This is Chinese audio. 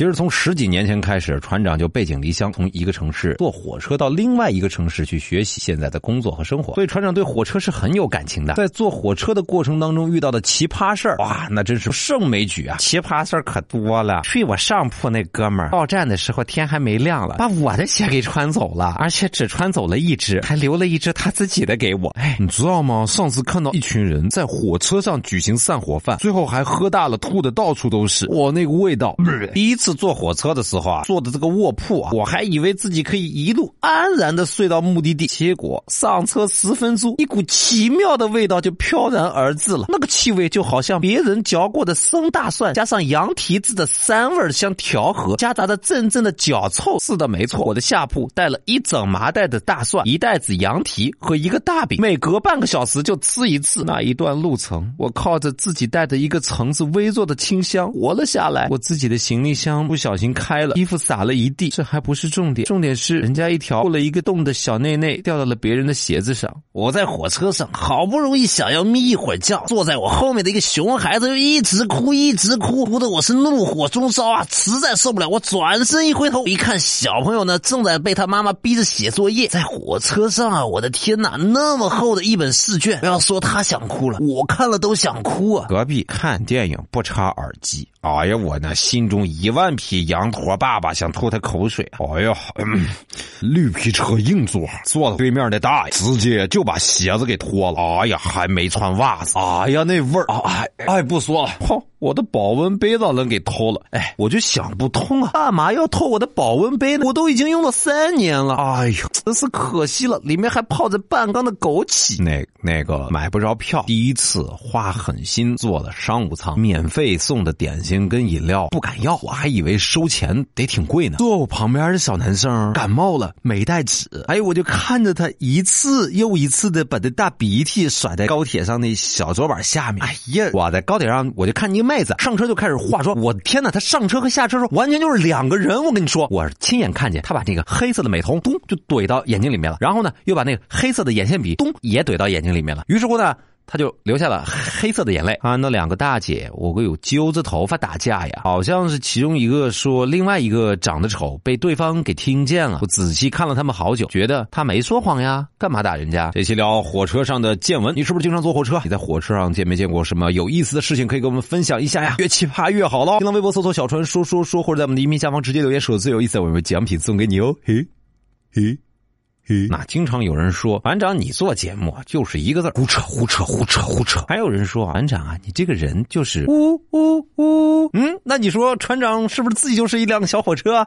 其实从十几年前开始，船长就背井离乡，从一个城市坐火车到另外一个城市去学习现在的工作和生活。所以船长对火车是很有感情的。在坐火车的过程当中遇到的奇葩事儿，哇，那真是胜枚举啊！奇葩事儿可多了。睡我上铺那哥们儿到站的时候天还没亮了，把我的鞋给穿走了，而且只穿走了一只，还留了一只他自己的给我。哎，你知道吗？上次看到一群人在火车上举行散伙饭，最后还喝大了，吐的到处都是。我，那个味道！第一次坐火车的时候啊，坐的这个卧铺啊，我还以为自己可以一路安然的睡到目的地，结果上车十分钟，一股奇妙的味道就飘然而至了。那个气味就好像别人嚼过的生大蒜，加上羊蹄子的膻味相调和，夹杂着阵阵的脚臭。是的，没错，我的下铺带了一整麻袋的大蒜，一袋子羊蹄和一个大饼，每隔半个小时就吃一次。那一段路程，我靠着自己带的一个橙子微弱的清香活了下来。我自己的行李箱不小心开了，衣服洒了一地。这还不是重点，重点是人家一条破了一个洞的小内内掉到了别人的鞋子上。我在火车上好不容易想要眯一会儿觉，坐在我后面的一个熊孩子就一直哭，一直哭，哭的我是怒火中烧啊，实在受不了。我转身一回头，一看小朋友呢正在被他妈妈逼着写作业，在火车上啊！我的天哪，那么厚的一本试卷，不要说他想哭了，我看了都想哭啊！隔壁看电影不插耳机。哎呀，我那心中一万匹羊驼爸爸想吐他口水。哎呀，绿皮车硬座，坐到对面的大爷直接就把鞋子给脱了。哎呀，还没穿袜子。哎呀，那味儿啊！哎哎，不说了。哼，我的保温杯让人给偷了。哎，我就想不通啊，干嘛要偷我的保温杯呢？我都已经用了三年了。哎呦，真是可惜了，里面还泡着半缸的枸杞。那那个买不着票，第一次花狠心坐了商务舱，免费送的点心。跟饮料不敢要，我还以为收钱得挺贵呢。坐我旁边的小男生感冒了，没带纸。哎，我就看着他一次又一次的把这大鼻涕甩在高铁上那小桌板下面。哎呀，我在高铁上我就看一个妹子上车就开始化妆。我的天哪，她上车和下车时候完全就是两个人。我跟你说，我亲眼看见她把那个黑色的美瞳咚就怼到眼睛里面了，然后呢又把那个黑色的眼线笔咚也怼到眼睛里面了。于是乎呢。他就流下了黑色的眼泪啊！那两个大姐，我个有揪着头发打架呀，好像是其中一个说另外一个长得丑，被对方给听见了。我仔细看了他们好久，觉得他没说谎呀，干嘛打人家？这期聊火车上的见闻，你是不是经常坐火车？你在火车上见没见过什么有意思的事情？可以跟我们分享一下呀，越奇葩越好喽！新浪微博搜索“小川说说说”，或者在我们的音频下方直接留言，说最有意思，我们奖品送给你哦！嘿，嘿。那经常有人说，船长你做节目就是一个字胡扯胡扯胡扯胡扯。还有人说，船长啊，你这个人就是呜呜呜。嗯，那你说船长是不是自己就是一辆小火车？